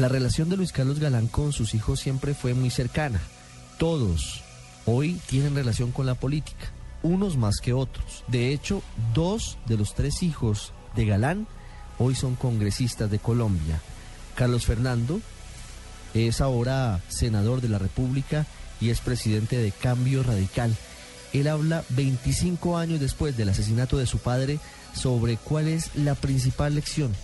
La relación de Luis Carlos Galán con sus hijos siempre fue muy cercana. Todos hoy tienen relación con la política, unos más que otros. De hecho, dos de los tres hijos de Galán hoy son congresistas de Colombia. Carlos Fernando es ahora senador de la República y es presidente de Cambio Radical. Él habla 25 años después del asesinato de su padre sobre cuál es la principal lección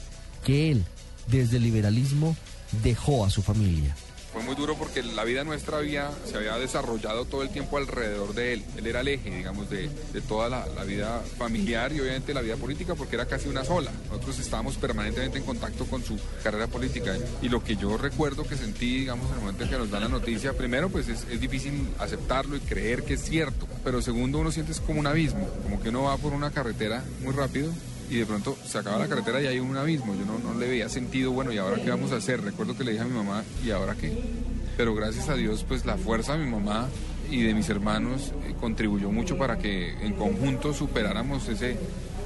que él, desde el liberalismo, dejó a su familia. Fue muy duro porque la vida nuestra había, se había desarrollado todo el tiempo alrededor de él. Él era el eje, digamos, de, toda la, vida familiar y obviamente la vida política porque era casi una sola. Nosotros estábamos permanentemente en contacto con su carrera política. Y lo que yo recuerdo que sentí, digamos, en el momento en que nos dan la noticia, primero, pues es, es difícil aceptarlo y creer que es cierto. Pero segundo, uno siente como un abismo, como que uno va por una carretera muy rápido y de pronto se acaba la carretera y hay un abismo. Yo no, no le veía sentido, bueno, ¿y ahora qué vamos a hacer? Recuerdo que le dije a mi mamá, ¿y ahora qué? Pero gracias a Dios, pues la fuerza de mi mamá y de mis hermanos eh, contribuyó mucho para que en conjunto superáramos ese,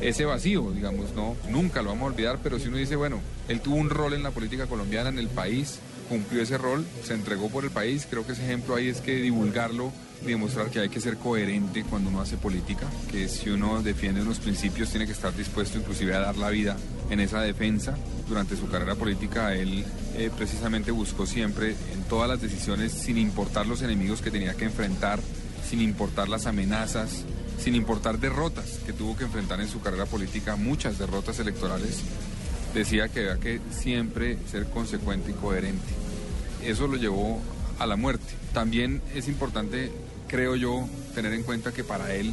ese vacío, digamos, no, nunca lo vamos a olvidar, pero si uno dice, bueno, él tuvo un rol en la política colombiana, en el país, cumplió ese rol, se entregó por el país, creo que ese ejemplo ahí es que divulgarlo y demostrar que hay que ser coherente cuando uno hace política, que si uno defiende unos principios tiene que estar dispuesto inclusive a dar la vida en esa defensa. Durante su carrera política él eh, precisamente buscó siempre en todas las decisiones, sin importar los enemigos que tenía que enfrentar, sin importar las amenazas, sin importar derrotas que tuvo que enfrentar en su carrera política, muchas derrotas electorales, decía que había que siempre ser consecuente y coherente. Eso lo llevó a la muerte. También es importante creo yo, tener en cuenta que para él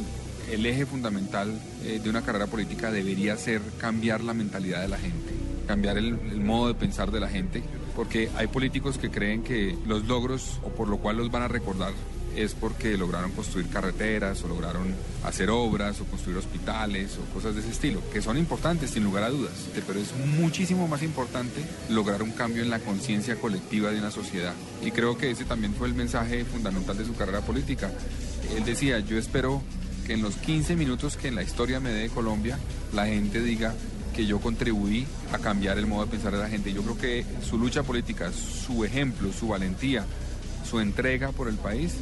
el eje fundamental eh, de una carrera política debería ser cambiar la mentalidad de la gente, cambiar el, modo de pensar de la gente, porque hay políticos que creen que los logros o por lo cual los van a recordar es porque lograron construir carreteras o lograron hacer obras o construir hospitales o cosas de ese estilo, que son importantes sin lugar a dudas, pero es muchísimo más importante lograr un cambio en la conciencia colectiva de una sociedad. Y creo que ese también fue el mensaje fundamental de su carrera política. Él decía, yo espero que en los 15 minutos que en la historia me dé Colombia, la gente diga que yo contribuí a cambiar el modo de pensar de la gente. Yo creo que su lucha política, su ejemplo, su valentía, su entrega por el país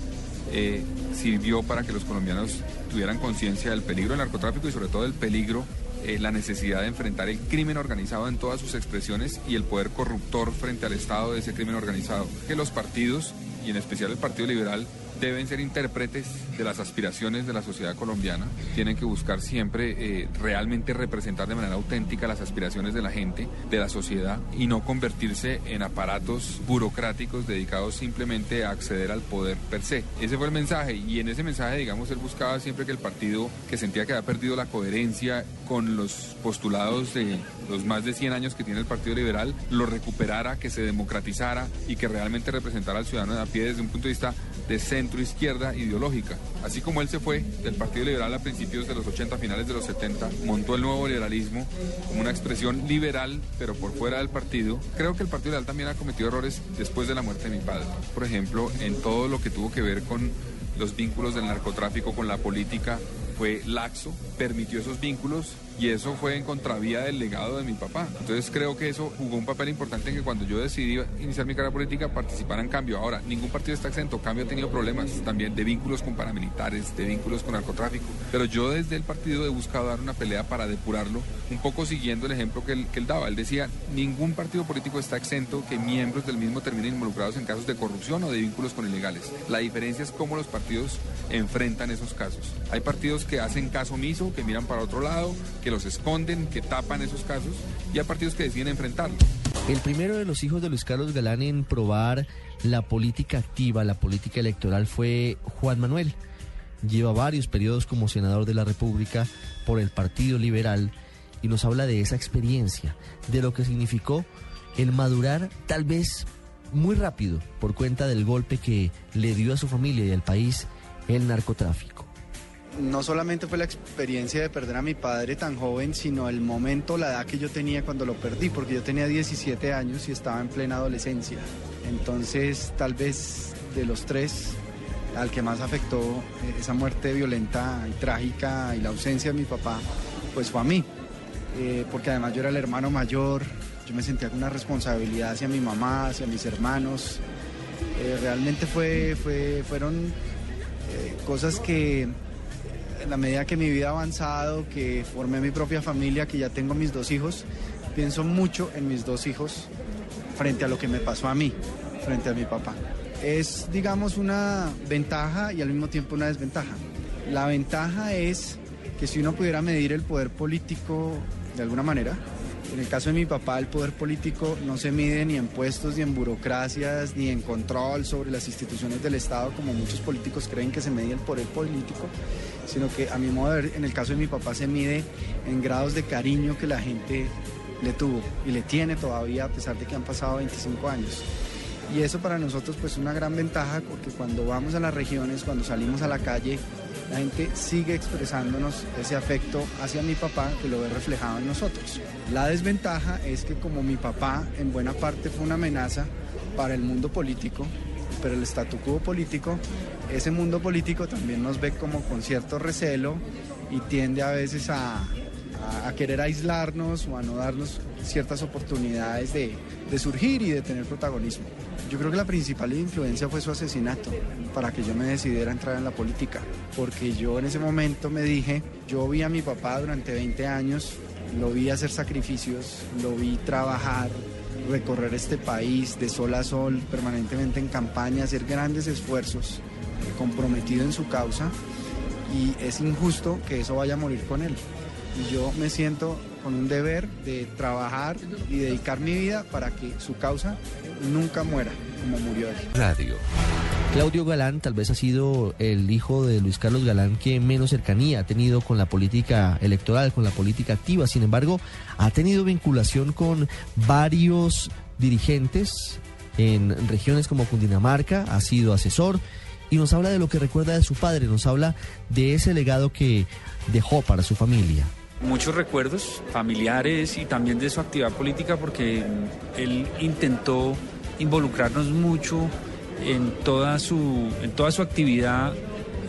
eh, sirvió para que los colombianos tuvieran conciencia del peligro del narcotráfico y sobre todo del peligro, eh, la necesidad de enfrentar el crimen organizado en todas sus expresiones y el poder corruptor frente al Estado de ese crimen organizado. Que los partidos, y en especial el Partido Liberal, deben ser intérpretes de las aspiraciones de la sociedad colombiana, tienen que buscar siempre eh, realmente representar de manera auténtica las aspiraciones de la gente, de la sociedad, y no convertirse en aparatos burocráticos dedicados simplemente a acceder al poder per se. Ese fue el mensaje, y en ese mensaje, digamos, él buscaba siempre que el partido, que sentía que había perdido la coherencia con los postulados de los más de 100 años que tiene el Partido Liberal, lo recuperara, que se democratizara y que realmente representara al ciudadano de a pie desde un punto de vista de centro izquierda ideológica. Así como él se fue del Partido Liberal a principios de los 80, finales de los 70, montó el nuevo liberalismo como una expresión liberal, pero por fuera del partido. Creo que el Partido Liberal también ha cometido errores después de la muerte de mi padre. Por ejemplo, en todo lo que tuvo que ver con los vínculos del narcotráfico con la política, fue laxo, permitió esos vínculos y eso fue en contravía del legado de mi papá. Entonces creo que eso jugó un papel importante en que cuando yo decidí iniciar mi carrera política participara en cambio. Ahora, ningún partido está exento, cambio ha tenido problemas también de vínculos con paramilitares, de vínculos con narcotráfico, pero yo desde el partido he buscado dar una pelea para depurarlo, un poco siguiendo el ejemplo que él, que él daba. Él decía, ningún partido político está exento que miembros del mismo terminen involucrados en casos de corrupción o de vínculos con ilegales. La diferencia es cómo los partidos enfrentan esos casos. Hay partidos que hacen caso omiso, que miran para otro lado, que los esconden, que tapan esos casos, y hay partidos que deciden enfrentarlo. El primero de los hijos de Luis Carlos Galán en probar la política activa, la política electoral, fue Juan Manuel. Lleva varios periodos como senador de la República por el Partido Liberal y nos habla de esa experiencia, de lo que significó el madurar tal vez muy rápido por cuenta del golpe que le dio a su familia y al país el narcotráfico no solamente fue la experiencia de perder a mi padre tan joven, sino el momento, la edad que yo tenía cuando lo perdí, porque yo tenía 17 años y estaba en plena adolescencia. Entonces, tal vez de los tres, al que más afectó eh, esa muerte violenta y trágica y la ausencia de mi papá, pues fue a mí, eh, porque además yo era el hermano mayor, yo me sentía con una responsabilidad hacia mi mamá, hacia mis hermanos. Eh, realmente fue, fue, fueron cosas que en la medida que mi vida ha avanzado, que formé mi propia familia, que ya tengo mis dos hijos, pienso mucho en mis dos hijos frente a lo que me pasó a mí, frente a mi papá. Es, digamos, una ventaja y al mismo tiempo una desventaja. La ventaja es que si uno pudiera medir el poder político de alguna manera, en el caso de mi papá, el poder político no se mide ni en puestos, ni en burocracias, ni en control sobre las instituciones del Estado, como muchos políticos creen que se mide el poder político, sino que a mi modo de ver, en el caso de mi papá, se mide en grados de cariño que la gente le tuvo y le tiene todavía a pesar de que han pasado 25 años. Y eso para nosotros pues es una gran ventaja porque cuando vamos a las regiones, cuando salimos a la calle, la gente sigue expresándonos ese afecto hacia mi papá que lo ve reflejado en nosotros. La desventaja es que como mi papá en buena parte fue una amenaza para el mundo político, pero el statu quo político, ese mundo político también nos ve como con cierto recelo y tiende a veces a, a, querer aislarnos o a no darnos ciertas oportunidades de, de surgir y de tener protagonismo. Yo creo que la principal influencia fue su asesinato para que yo me decidiera entrar en la política, porque yo en ese momento me dije, yo vi a mi papá durante 20 años, lo vi hacer sacrificios, lo vi trabajar, recorrer este país de sol a sol, permanentemente en campaña, hacer grandes esfuerzos, comprometido en su causa, y es injusto que eso vaya a morir con él y yo me siento con un deber de trabajar y dedicar mi vida para que su causa nunca muera como murió él. Radio. Claudio Galán tal vez ha sido el hijo de Luis Carlos Galán que menos cercanía ha tenido con la política electoral, con la política activa. Sin embargo, ha tenido vinculación con varios dirigentes en regiones como Cundinamarca, ha sido asesor y nos habla de lo que recuerda de su padre, nos habla de ese legado que dejó para su familia muchos recuerdos familiares y también de su actividad política porque él intentó involucrarnos mucho en toda su, en toda su actividad,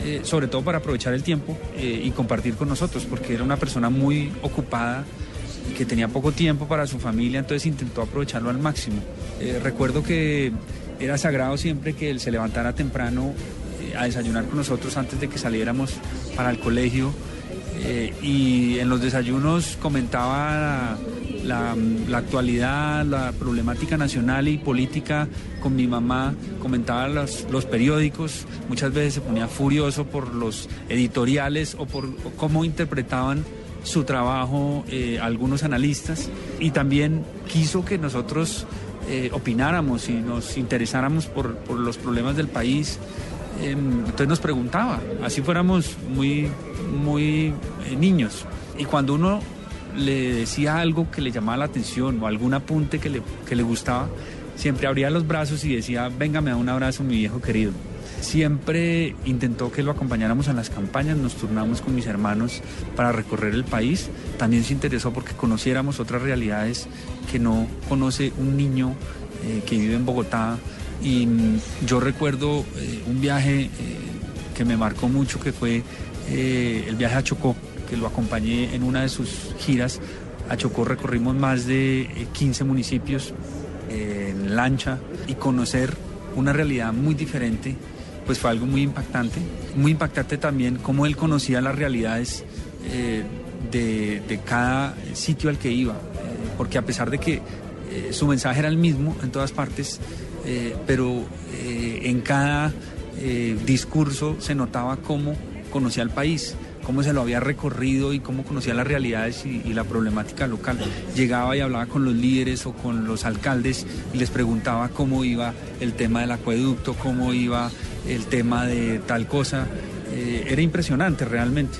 eh, sobre todo para aprovechar el tiempo eh, y compartir con nosotros, porque era una persona muy ocupada que tenía poco tiempo para su familia, entonces intentó aprovecharlo al máximo. Eh, recuerdo que era sagrado siempre que él se levantara temprano a desayunar con nosotros antes de que saliéramos para el colegio eh, y en los desayunos comentaba la, actualidad, la problemática nacional y política con mi mamá, comentaba los, los, periódicos, muchas veces se ponía furioso por los editoriales o por cómo interpretaban su trabajo eh, algunos analistas y también quiso que nosotros eh, opináramos y nos interesáramos por, por los problemas del país entonces nos preguntaba, así fuéramos muy, muy eh, niños. Y cuando uno le decía algo que le llamaba la atención o algún apunte que le, que le gustaba, siempre abría los brazos y decía, venga, me da un abrazo, mi viejo querido. Siempre intentó que lo acompañáramos en las campañas, nos turnamos con mis hermanos para recorrer el país. También se interesó porque conociéramos otras realidades que no conoce un niño eh, que vive en Bogotá y yo recuerdo eh, un viaje eh, que me marcó mucho, que fue eh, el viaje a Chocó, que lo acompañé en una de sus giras. A Chocó recorrimos más de 15 municipios en lancha y conocer una realidad muy diferente, pues fue algo muy impactante. Muy impactante también cómo él conocía las realidades de, de, cada sitio al que iba, porque a pesar de que su mensaje era el mismo en todas partes, eh, pero eh, en cada eh, discurso se notaba cómo conocía el país, cómo se lo había recorrido y cómo conocía las realidades y, la problemática local. Llegaba y hablaba con los líderes o con los alcaldes y les preguntaba cómo iba el tema del acueducto, cómo iba el tema de tal cosa. era impresionante realmente.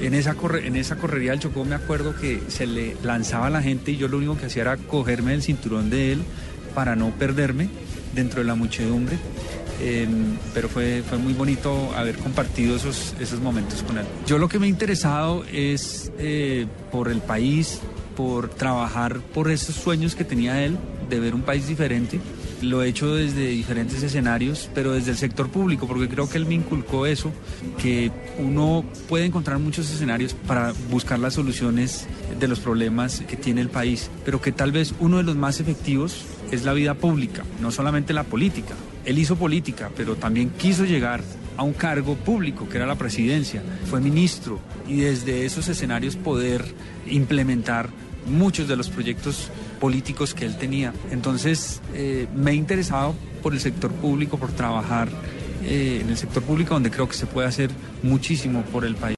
En esa, en esa correría del Chocó me acuerdo que se le lanzaba a la gente y yo lo único que hacía era cogerme el cinturón de él para no perderme dentro de la muchedumbre. Em, pero fue, fue muy bonito haber compartido esos, esos momentos con él. Yo lo que me ha interesado es eh, por el país, por trabajar por esos sueños que tenía él, de ver un país diferente. lo he hecho desde diferentes escenarios, pero desde el sector público, porque creo que él me inculcó eso, que uno puede encontrar muchos escenarios para buscar las soluciones de los problemas que tiene el país, pero que tal vez uno de los más efectivos es la vida pública, no solamente la política. Él hizo política, pero también quiso llegar a un cargo público, que era la presidencia, fue ministro, y desde esos escenarios poder implementar muchos de los proyectos políticos que él tenía. Entonces eh, me he interesado por el sector público, por trabajar eh, en el sector público donde creo que se puede hacer muchísimo por el país.